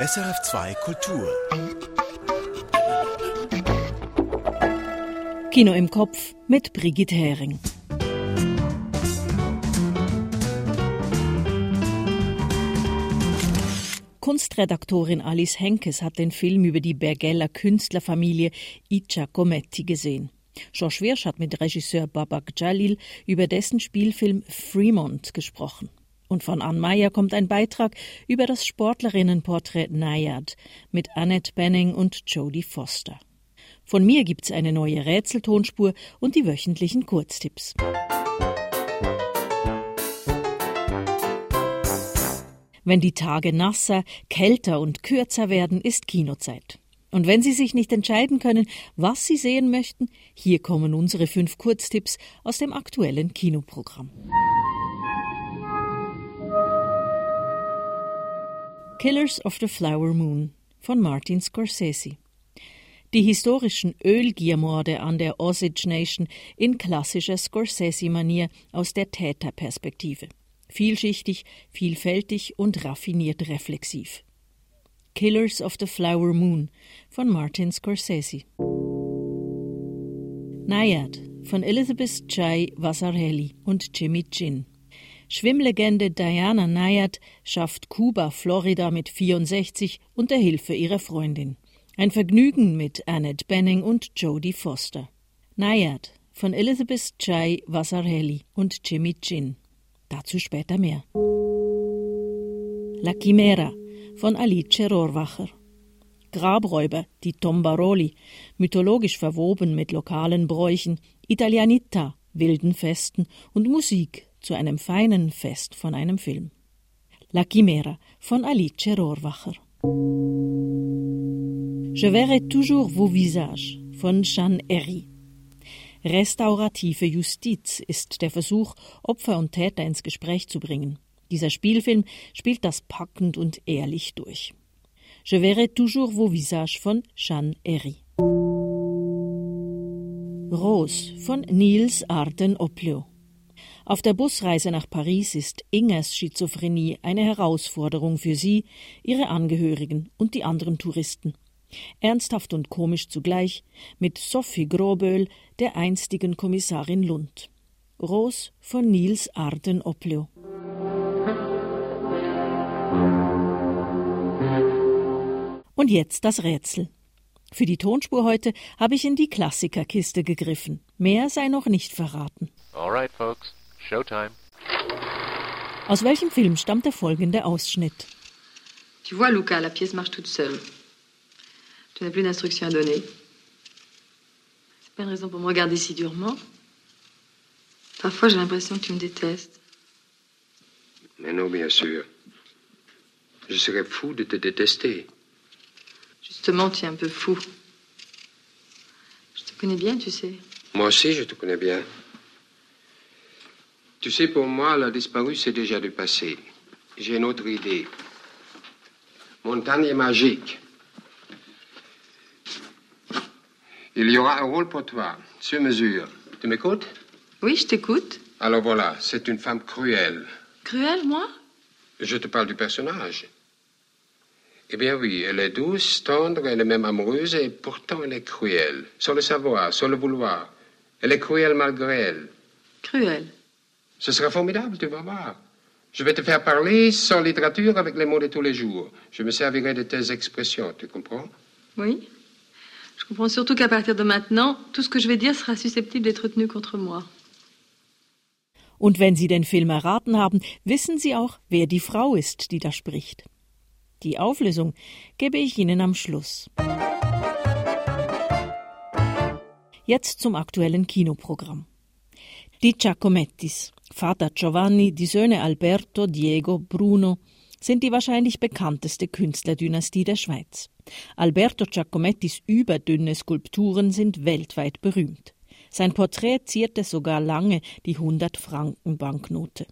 SRF2 Kultur. Kino im Kopf mit Brigitte Hering. Kunstredaktorin Alice Henkes hat den Film über die Bergeller Künstlerfamilie I Giacometti gesehen. George Wirsch hat mit Regisseur Babak Jalil über dessen Spielfilm Fremont gesprochen. Und von Ann Meyer kommt ein Beitrag über das Sportlerinnenporträt Nayad mit Annette Benning und Jodie Foster. Von mir gibt's eine neue Rätseltonspur und die wöchentlichen Kurztipps. Wenn die Tage nasser, kälter und kürzer werden, ist Kinozeit. Und wenn Sie sich nicht entscheiden können, was Sie sehen möchten, hier kommen unsere fünf Kurztipps aus dem aktuellen Kinoprogramm. Killers of the Flower Moon von Martin Scorsese. Die historischen Ölgiermorde an der Osage Nation in klassischer Scorsese-Manier aus der Täterperspektive. Vielschichtig, vielfältig und raffiniert reflexiv. Killers of the Flower Moon von Martin Scorsese. Nayad von Elizabeth Chai Vasarhelyi und Jimmy Chin. Schwimmlegende Diana Nayad schafft Kuba, Florida mit 64 unter Hilfe ihrer Freundin. Ein Vergnügen mit Annette Benning und Jodie Foster. Nayad von Elizabeth Chai Vasarhelyi und Jimmy Chin. Dazu später mehr. La Chimera von Alice Rohrwacher. Grabräuber, die Tombaroli, mythologisch verwoben mit lokalen Bräuchen, Italianita, wilden Festen und Musik zu einem feinen Fest von einem Film. La Chimera von Alice Rohrwacher. Je verrai toujours vos visages von Jeanne Herry. Restaurative Justiz ist der Versuch, Opfer und Täter ins Gespräch zu bringen. Dieser Spielfilm spielt das packend und ehrlich durch. Je verrai toujours vos visages von Jeanne Herry. Rose von Niels Arden Oplio. Auf der Busreise nach Paris ist Ingers Schizophrenie eine Herausforderung für sie, ihre Angehörigen und die anderen Touristen. Ernsthaft und komisch zugleich, mit Sophie Groböhl, der einstigen Kommissarin Lund. Rose von Niels Arden Oplio. Und jetzt das Rätsel. Für die Tonspur heute habe ich in die Klassikerkiste gegriffen. Mehr sei noch nicht verraten. All right, folks. Showtime. Aus welchem Film stammt der folgende Ausschnitt? Tu vois, Luca, la pièce marche toute seule. Tu n'as plus d'instructions à donner. C'est pas une raison pour me regarder si durement. Parfois, j'ai l'impression que tu me détestes. Mais non, bien sûr. Je serais fou de te détester. Justement, tu es un peu fou. Je te connais bien, tu sais. Moi aussi, je te connais bien. Tu sais, pour moi, la disparue, c'est déjà du passé. J'ai une autre idée. Montagne est magique. Il y aura un rôle pour toi, sur mesure. Tu m'écoutes? Oui, je t'écoute. Alors voilà, c'est une femme cruelle. Cruel, moi? Je te parle du personnage. Eh bien oui, elle est douce, tendre, elle est même amoureuse et pourtant elle est cruelle. Sans le savoir, sans le vouloir. Elle est cruelle malgré elle. Cruel. Ce sera formidable, tu vas voir. Je vais te faire parler sans littérature avec les mots de tous les jours. Je me servirai de tes expressions, tu comprends Oui. Je comprends surtout qu'à partir de maintenant, tout ce que je vais dire sera susceptible d'être tenu contre moi. Und wenn Sie den Film erraten haben, wissen Sie auch, wer die Frau ist, die da spricht. Die Auflösung gebe ich Ihnen am Schluss. Jetzt zum aktuellen Kinoprogramm. Die Giacomettis, Vater Giovanni, die Söhne Alberto, Diego, Bruno, sind die wahrscheinlich bekannteste Künstlerdynastie der Schweiz. Alberto Giacomettis überdünne Skulpturen sind weltweit berühmt. Sein Porträt zierte sogar lange die 100-Franken-Banknote.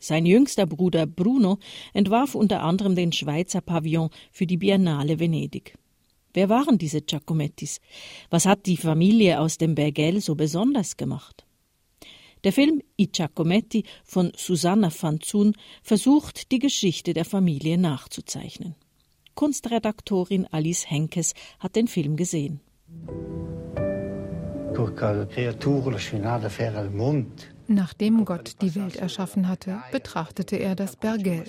Sein jüngster Bruder Bruno entwarf unter anderem den Schweizer Pavillon für die Biennale Venedig. Wer waren diese Giacomettis? Was hat die Familie aus dem Bergell so besonders gemacht? Der Film I Giacometti von Susanna Fanzun versucht, die Geschichte der Familie nachzuzeichnen. Kunstredaktorin Alice Henkes hat den Film gesehen. Nachdem Gott die Welt erschaffen hatte, betrachtete er das Bergell,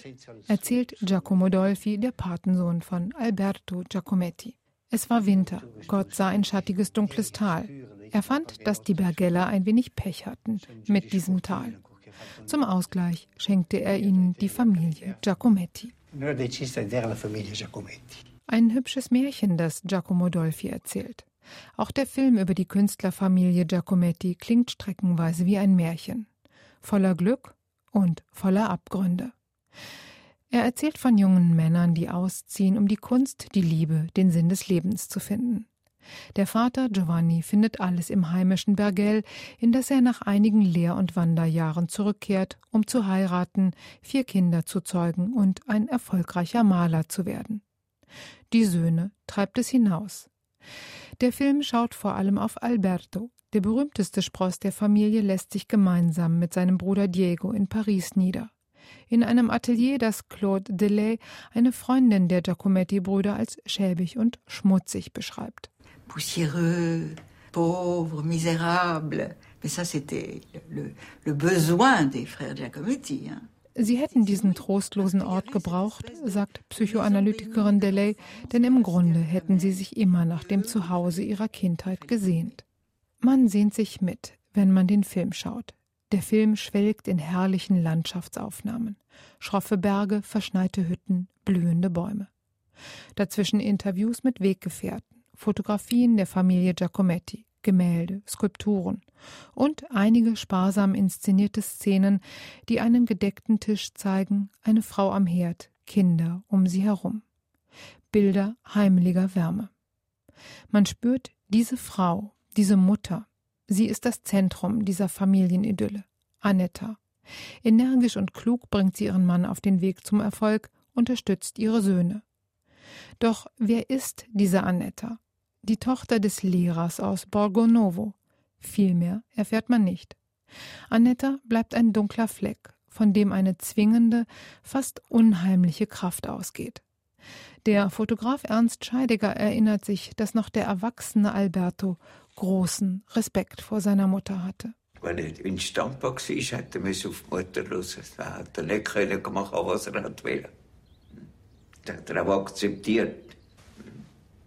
erzählt Giacomo Dolfi, der Patensohn von Alberto Giacometti. Es war Winter. Gott sah ein schattiges, dunkles Tal. Er fand, dass die Bergeller ein wenig Pech hatten mit diesem Tal. Zum Ausgleich schenkte er ihnen die Familie Giacometti. Ein hübsches Märchen, das Giacomo Dolfi erzählt. Auch der Film über die Künstlerfamilie Giacometti klingt streckenweise wie ein Märchen. Voller Glück und voller Abgründe. Er erzählt von jungen Männern, die ausziehen, um die Kunst, die Liebe, den Sinn des Lebens zu finden. Der Vater Giovanni findet alles im heimischen Bergell, in das er nach einigen Lehr- und Wanderjahren zurückkehrt, um zu heiraten, vier Kinder zu zeugen und ein erfolgreicher Maler zu werden. Die Söhne treibt es hinaus. Der Film schaut vor allem auf Alberto. Der berühmteste Spross der Familie lässt sich gemeinsam mit seinem Bruder Diego in Paris nieder in einem Atelier, das Claude Delay, eine Freundin der Giacometti-Brüder, als schäbig und schmutzig beschreibt. Poussiéreux, pauvre, misérable. Mais ça, c'était le, le besoin des frères Giacometti. Hein. Sie hätten diesen trostlosen Ort gebraucht, sagt Psychoanalytikerin Delay, denn im Grunde hätten sie sich immer nach dem Zuhause ihrer Kindheit gesehnt. Man sehnt sich mit, wenn man den Film schaut. Der Film schwelgt in herrlichen Landschaftsaufnahmen. Schroffe Berge, verschneite Hütten, blühende Bäume. Dazwischen Interviews mit Weggefährten, Fotografien der Familie Giacometti, Gemälde, Skulpturen und einige sparsam inszenierte Szenen, die einen gedeckten Tisch zeigen, eine Frau am Herd, Kinder um sie herum. Bilder heimeliger Wärme. Man spürt diese Frau, diese Mutter, Sie ist das Zentrum dieser Familienidylle. Anetta. Energisch und klug bringt sie ihren Mann auf den Weg zum Erfolg, unterstützt ihre Söhne. Doch wer ist diese Anetta? Die Tochter des Lehrers aus Borgonovo. Viel mehr erfährt man nicht. Anetta bleibt ein dunkler Fleck, von dem eine zwingende, fast unheimliche Kraft ausgeht. Der Fotograf Ernst Scheidegger erinnert sich, dass noch der erwachsene Alberto großen Respekt vor seiner Mutter hatte. Wenn er in Standbock war, hätte er auf die Mutter hören. Er hat er nicht machen, was er wollte. Das hat er auch akzeptiert.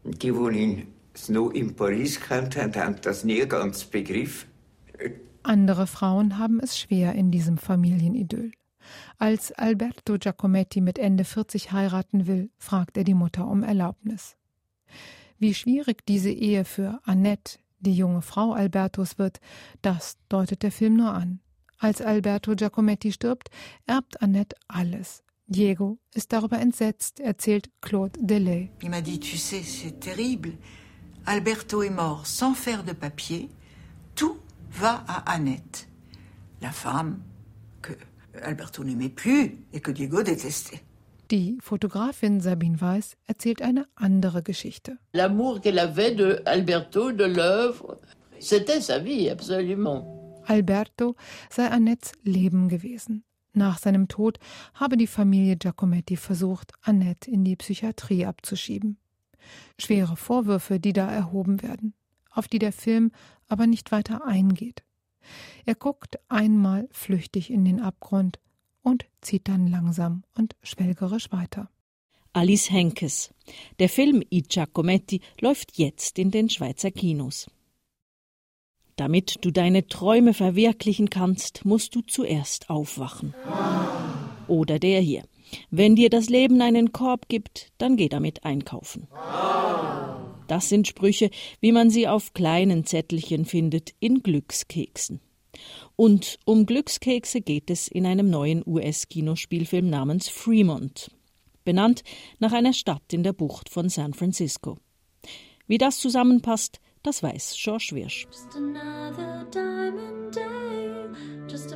Die, die ihn noch in Paris kennt haben, haben das nie ganz begriffen. Andere Frauen haben es schwer in diesem Familienidyll. Als Alberto Giacometti mit Ende 40 heiraten will, fragt er die Mutter um Erlaubnis. Wie schwierig diese Ehe für Annette, die junge Frau Albertos wird, das deutet der Film nur an. Als Alberto Giacometti stirbt, erbt Annette alles. Diego ist darüber entsetzt, erzählt Claude Delay. Il m'a dit, tu sais, c'est terrible. Alberto est mort sans faire de papier. Tout va à Annette, la femme que Alberto n'aimait plus et que Diego détestait. Die Fotografin Sabine Weiss erzählt eine andere Geschichte. L'amour qu'elle avait de Alberto, de l'œuvre, c'était sa vie, absolument. Alberto sei Annettes Leben gewesen. Nach seinem Tod habe die Familie Giacometti versucht, Annette in die Psychiatrie abzuschieben. Schwere Vorwürfe, die da erhoben werden, auf die der Film aber nicht weiter eingeht. Er guckt einmal flüchtig in den Abgrund und zieht dann langsam und schwelgerisch weiter. Alice Henkes. Der Film I Giacometti läuft jetzt in den Schweizer Kinos. Damit du deine Träume verwirklichen kannst, musst du zuerst aufwachen. Oder der hier. Wenn dir das Leben einen Korb gibt, dann geh damit einkaufen. Das sind Sprüche, wie man sie auf kleinen Zettelchen findet in Glückskeksen. Und um Glückskekse geht es in einem neuen US-Kinospielfilm namens Fremont, benannt nach einer Stadt in der Bucht von San Francisco. Wie das zusammenpasst, das weiß George Wirsch. Just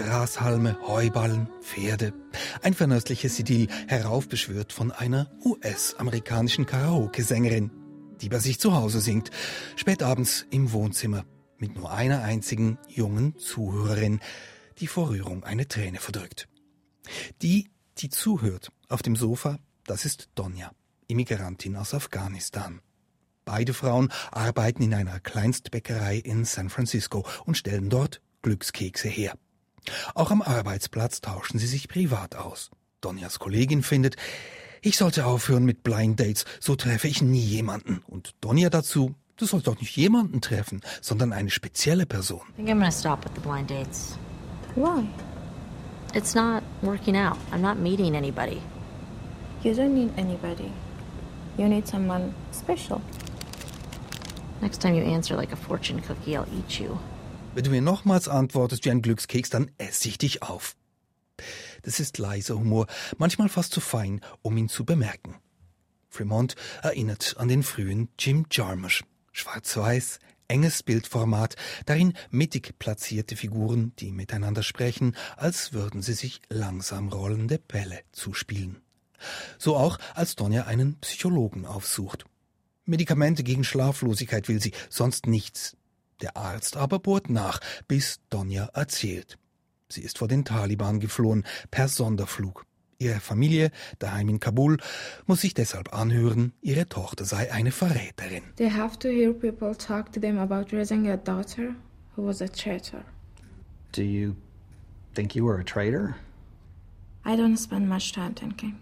Grashalme, Heuballen, Pferde. Ein vernöstliches Idyll, heraufbeschwört von einer US-amerikanischen Karaoke-Sängerin, die bei sich zu Hause singt, spätabends im Wohnzimmer. mit nur einer einzigen jungen Zuhörerin, die vor Rührung eine Träne verdrückt. Die, die zuhört auf dem Sofa, das ist Donja, Immigrantin aus Afghanistan. Beide Frauen arbeiten in einer Kleinstbäckerei in San Francisco und stellen dort Glückskekse her. Auch am Arbeitsplatz tauschen sie sich privat aus. Donjas Kollegin findet, ich sollte aufhören mit Blind Dates, so treffe ich nie jemanden. Und Donja dazu, du sollst doch nicht jemanden treffen, sondern eine spezielle Person. I think I'm gonna stop with the blind dates. Why? It's not working out. I'm not meeting anybody. You don't need anybody. You need someone special. Next time you answer like a fortune cookie, I'll eat you. Wenn du mir nochmals antwortest wie ein Glückskeks, dann esse ich dich auf. Das ist leiser Humor, manchmal fast zu fein, um ihn zu bemerken. Fremont erinnert an den frühen Jim Jarmusch. Schwarz-weiß, enges Bildformat, darin mittig platzierte Figuren, die miteinander sprechen, als würden sie sich langsam rollende Bälle zuspielen. So auch, als Donja einen Psychologen aufsucht. Medikamente gegen Schlaflosigkeit will sie, sonst nichts. Der Arzt aber bohrt nach, bis Donja erzählt. Sie ist vor den Taliban geflohen, per Sonderflug. Ihre Familie, daheim in Kabul, muss sich deshalb anhören, ihre Tochter sei eine Verräterin. They have to hear people talk to them about raising a daughter who was a traitor. Do you think you were a traitor? I don't spend much time thinking.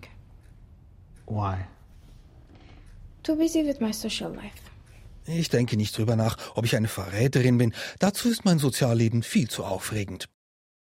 Why? Too busy with my social life. Ich denke nicht drüber nach, ob ich eine Verräterin bin. Dazu ist mein Sozialleben viel zu aufregend.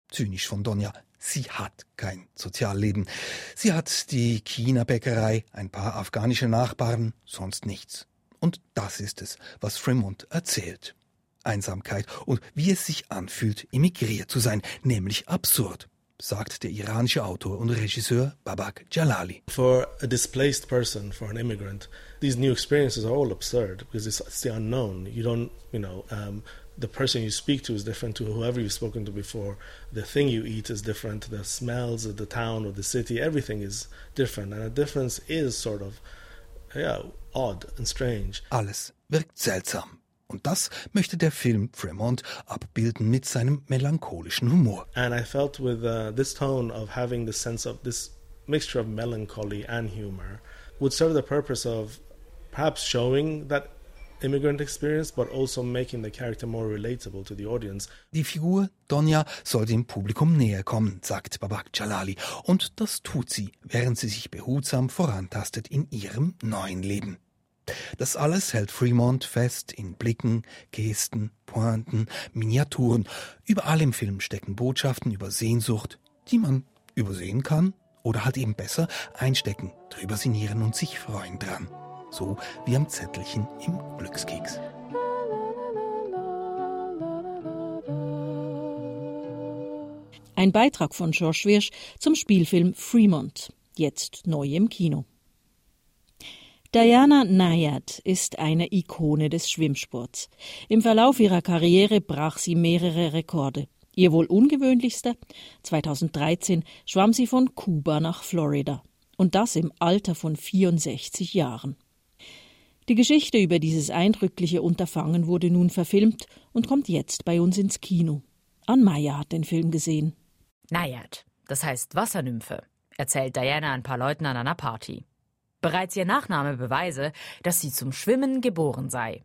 Zynisch von Donja. Sie hat kein Sozialleben. Sie hat die China-Bäckerei, ein paar afghanische Nachbarn, sonst nichts. Und das ist es, was Fremont erzählt. Einsamkeit und wie es sich anfühlt, emigriert zu sein, nämlich absurd, sagt der iranische Autor und Regisseur Babak Jalali. For a displaced person, for an immigrant, these new experiences are all absurd because it's, it's the unknown. You don't, you know, um, the person you speak to is different to whoever you've spoken to before. The thing you eat is different. The smells of the town or the city, everything is different. And a difference is sort of, yeah, odd and strange. Alles wirkt seltsam. Und das möchte der Film Fremont abbilden mit seinem melancholischen Humor. And I felt with uh, this tone of having the sense of this mixture of melancholy and humor would serve the purpose of perhaps showing that immigrant experience, but also making the character more relatable to the audience. Die Figur Donja soll dem Publikum näher kommen, sagt Babak Jalali. Und das tut sie, während sie sich behutsam vorantastet in ihrem neuen Leben. Das alles hält Fremont fest in Blicken, Gesten, Pointen, Miniaturen. Überall im Film stecken Botschaften über Sehnsucht, die man übersehen kann oder halt eben besser einstecken, drüber sinnieren und sich freuen dran. So wie am Zettelchen im Glückskeks. Ein Beitrag von George Wirsch zum Spielfilm Fremont, jetzt neu im Kino. Diana Nayad ist eine Ikone des Schwimmsports. Im Verlauf ihrer Karriere brach sie mehrere Rekorde. Ihr wohl ungewöhnlichster? 2013 schwamm sie von Kuba nach Florida. Und das im Alter von 64 Jahren. Die Geschichte über dieses eindrückliche Unterfangen wurde nun verfilmt und kommt jetzt bei uns ins Kino. Ann Meyer hat den Film gesehen. Nayad, das heißt Wassernymphe, erzählt Diana ein paar Leuten an einer Party. Bereits ihr Nachname beweise, dass sie zum Schwimmen geboren sei.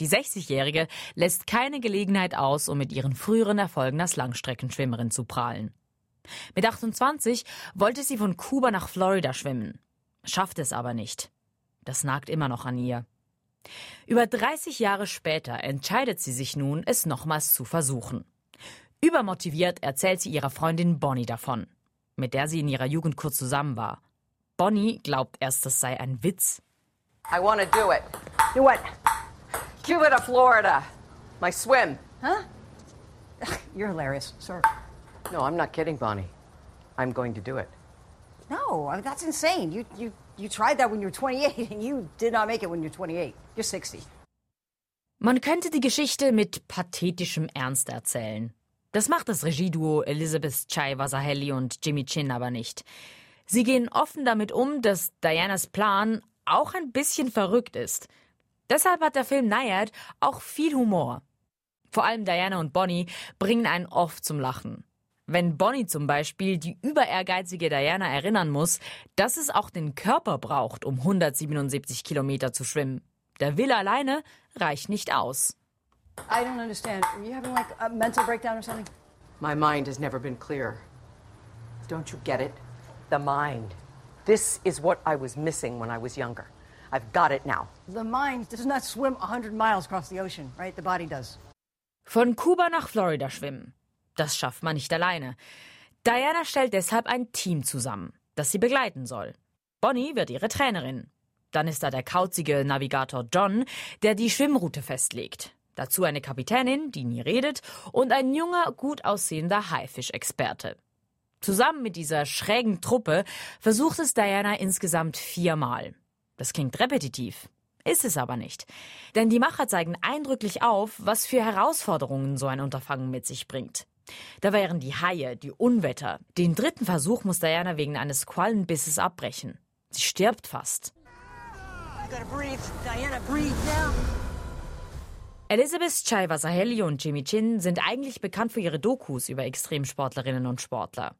Die 60-Jährige lässt keine Gelegenheit aus, um mit ihren früheren Erfolgen als Langstreckenschwimmerin zu prahlen. Mit 28 wollte sie von Kuba nach Florida schwimmen, schafft es aber nicht. Das nagt immer noch an ihr. Über 30 Jahre später entscheidet sie sich nun, es nochmals zu versuchen. Übermotiviert erzählt sie ihrer Freundin Bonnie davon, mit der sie in ihrer Jugend kurz zusammen war. Bonnie glaubt erst, das sei ein Witz. I want to do it. Do what? Cuba to Florida. My swim. Huh? You're hilarious, sir. No, I'm not kidding, Bonnie. I'm going to do it. No, I mean, that's insane. You, you, you tried that when you were 28, and you did not make it when you're 28. You're 60. Man könnte die Geschichte mit pathetischem Ernst erzählen. Das macht das Regieduo Elizabeth Chai Wasahelli und Jimmy Chin aber nicht. Sie gehen offen damit um, dass Dianas Plan auch ein bisschen verrückt ist. Deshalb hat der Film Nayad auch viel Humor. Vor allem Diana und Bonnie bringen einen oft zum Lachen. Wenn Bonnie zum Beispiel die überehrgeizige Diana erinnern muss, dass es auch den Körper braucht, um 177 Kilometer zu schwimmen. Der Will alleine reicht nicht aus. I don't understand. Are you having like a mental breakdown or something? My mind has never been clear. Don't you get it? The mind. This is what I was missing when I was younger. I've got it now. The mind does not swim 100 miles across the ocean, right? The body does. Von Kuba nach Florida schwimmen. Das schafft man nicht alleine. Diana stellt deshalb ein Team zusammen, das sie begleiten soll. Bonnie wird ihre Trainerin. Dann ist da der kauzige Navigator John, der die Schwimmroute festlegt. Dazu eine Kapitänin, die nie redet, und ein junger, gut aussehender Haifischexperte. Zusammen mit dieser schrägen Truppe versucht es Diana insgesamt viermal. Das klingt repetitiv. Ist es aber nicht. Denn die Macher zeigen eindrücklich auf, was für Herausforderungen so ein Unterfangen mit sich bringt. Da wären die Haie, die Unwetter. Den dritten Versuch muss Diana wegen eines Quallenbisses abbrechen. Sie stirbt fast. Elizabeth Chaiva-Saheli und Jimmy Chin sind eigentlich bekannt für ihre Dokus über Extremsportlerinnen und Sportler.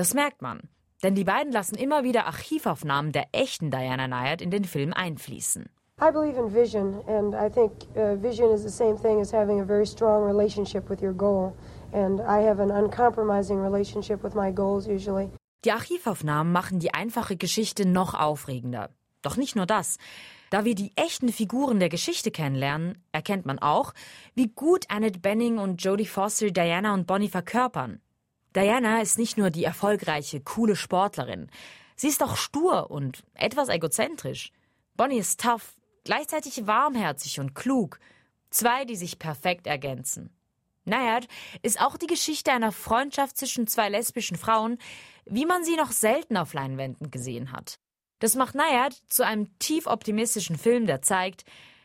Das merkt man, denn die beiden lassen immer wieder Archivaufnahmen der echten Diana Nyad in den Film einfließen. I believe in vision, and I think uh, vision is the same thing as having a very strong relationship with your goal. And I have an uncompromising relationship with my goals usually. Die Archivaufnahmen machen die einfache Geschichte noch aufregender. Doch nicht nur das. Da wir die echten Figuren der Geschichte kennenlernen, erkennt man auch, wie gut Annette Benning und Jodie Foster Diana und Bonnie verkörpern. Diana ist nicht nur die erfolgreiche, coole Sportlerin. Sie ist auch stur und etwas egozentrisch. Bonnie ist tough, gleichzeitig warmherzig und klug. Zwei, die sich perfekt ergänzen. Nayad ist auch die Geschichte einer Freundschaft zwischen zwei lesbischen Frauen, wie man sie noch selten auf Leinwänden gesehen hat. Das macht Nayad zu einem tief optimistischen Film, der zeigt,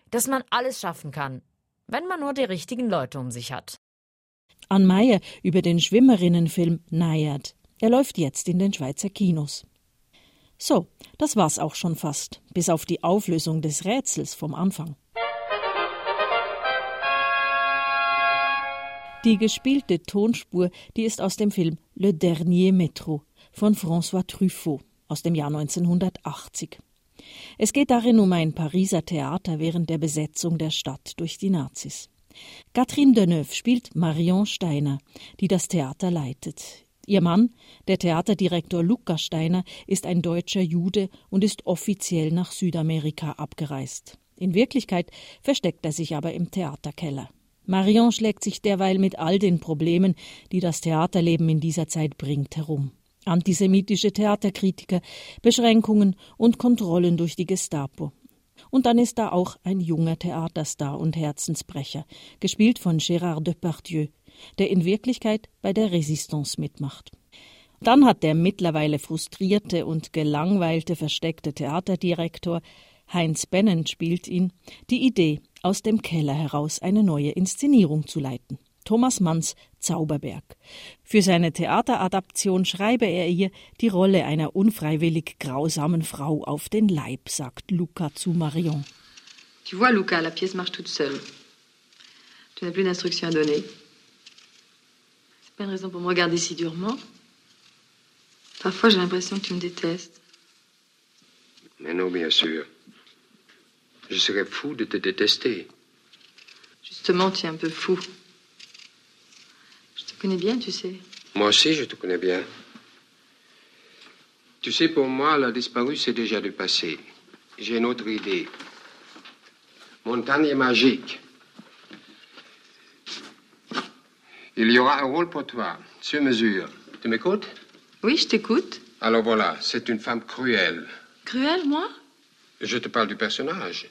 dass man alles schaffen kann, wenn man nur die richtigen Leute um sich hat. An Meyer über den Schwimmerinnenfilm Nayad. Er läuft jetzt in den Schweizer Kinos. So, das war's auch schon fast, bis auf die Auflösung des Rätsels vom Anfang. Die gespielte Tonspur, die ist aus dem Film Le Dernier Métro von François Truffaut aus dem Jahr 1980. Es geht darin um ein Pariser Theater während der Besetzung der Stadt durch die Nazis. Catherine Deneuve spielt Marion Steiner, die das Theater leitet. Ihr Mann, der Theaterdirektor Luca Steiner, ist ein deutscher Jude und ist offiziell nach Südamerika abgereist. In Wirklichkeit versteckt er sich aber im Theaterkeller. Marion schlägt sich derweil mit all den Problemen, die das Theaterleben in dieser Zeit bringt, herum. Antisemitische Theaterkritiker, Beschränkungen und Kontrollen durch die Gestapo. Und dann ist da auch ein junger Theaterstar und Herzensbrecher, gespielt von Gérard Depardieu, der in Wirklichkeit bei der Resistance mitmacht. Dann hat der mittlerweile frustrierte und gelangweilte versteckte Theaterdirektor Heinz Bennent spielt ihn, die Idee, aus dem Keller heraus eine neue Inszenierung zu leiten. Thomas Manns Zauberberg. Für seine Theateradaption schreibe er ihr die Rolle einer unfreiwillig grausamen Frau auf den Leib, sagt Luca zu Marion. Tu vois, Luca, la pièce marche toute seule. Tu n'as plus d'instructions à donner. C'est pas une raison pour me regarder si durement. Parfois, j'ai l'impression que tu me détestes. Mais non, bien sûr. Je serais fou de te détester. Justement, tu es un peu fou. Je te connais bien, tu sais. Moi aussi, je te connais bien. Tu sais, pour moi, la disparue, c'est déjà du passé. J'ai une autre idée. Montagne magique. Il y aura un rôle pour toi, sur mesure. Tu m'écoutes? Oui, je t'écoute. Alors voilà, c'est une femme cruelle. Cruelle, moi? Je te parle du personnage.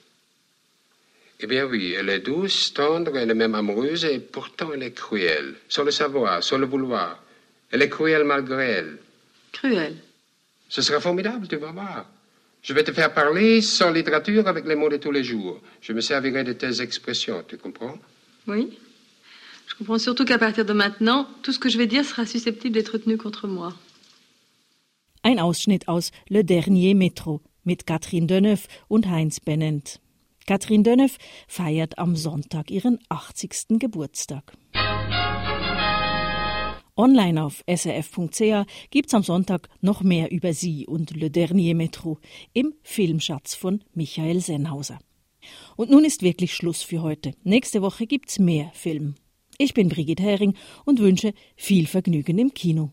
Eh bien oui, elle est douce, tendre, elle est même amoureuse, et pourtant elle est cruelle. Sans le savoir, sans le vouloir. Elle est cruelle malgré elle. Cruelle Ce sera formidable, tu vas voir. Je vais te faire parler sans littérature avec les mots de tous les jours. Je me servirai de tes expressions, tu comprends? Oui. Je comprends surtout qu'à partir de maintenant, tout ce que je vais dire sera susceptible d'être tenu contre moi. Ein Ausschnitt aus Le Dernier Métro mit Catherine Deneuve und Heinz Bennent. Catherine Deneuve feiert am Sonntag ihren 80. Geburtstag. Online auf srf.ch gibt's am Sonntag noch mehr über sie und Le Dernier Métro im Filmschatz von Michael Sennhauser. Und nun ist wirklich Schluss für heute. Nächste Woche gibt's mehr Film. Ich bin Brigitte Hering und wünsche viel Vergnügen im Kino.